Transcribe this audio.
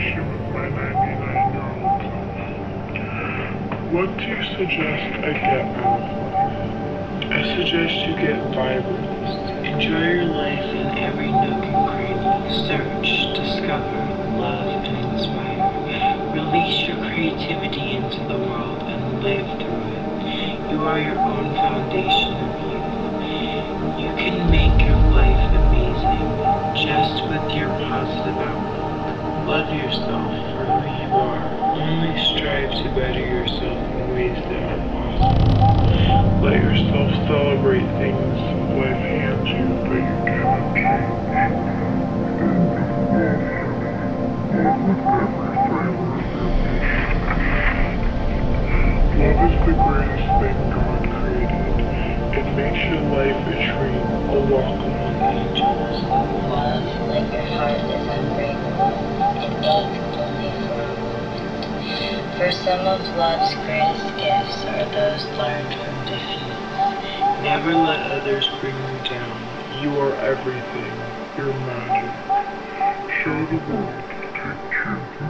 with my 99-year-old self. What do you suggest I get out of life? I suggest you get vibrant. Enjoy your life in every nook and cranny. Search, discover, love, and inspire. Release your creativity into the world and live through it. You are your own foundation of youth. You can make better yourself in ways that are possible. Let yourself celebrate things life hands you, but you cannot change. Love is the greatest thing God created. It makes your life a dream, a walk among angels. Love, like your heart, is unbreakable. It aches for some of love's greatest gifts are those learned from defeat. Never let others bring you down. You are everything. You're magic. Show the world that truth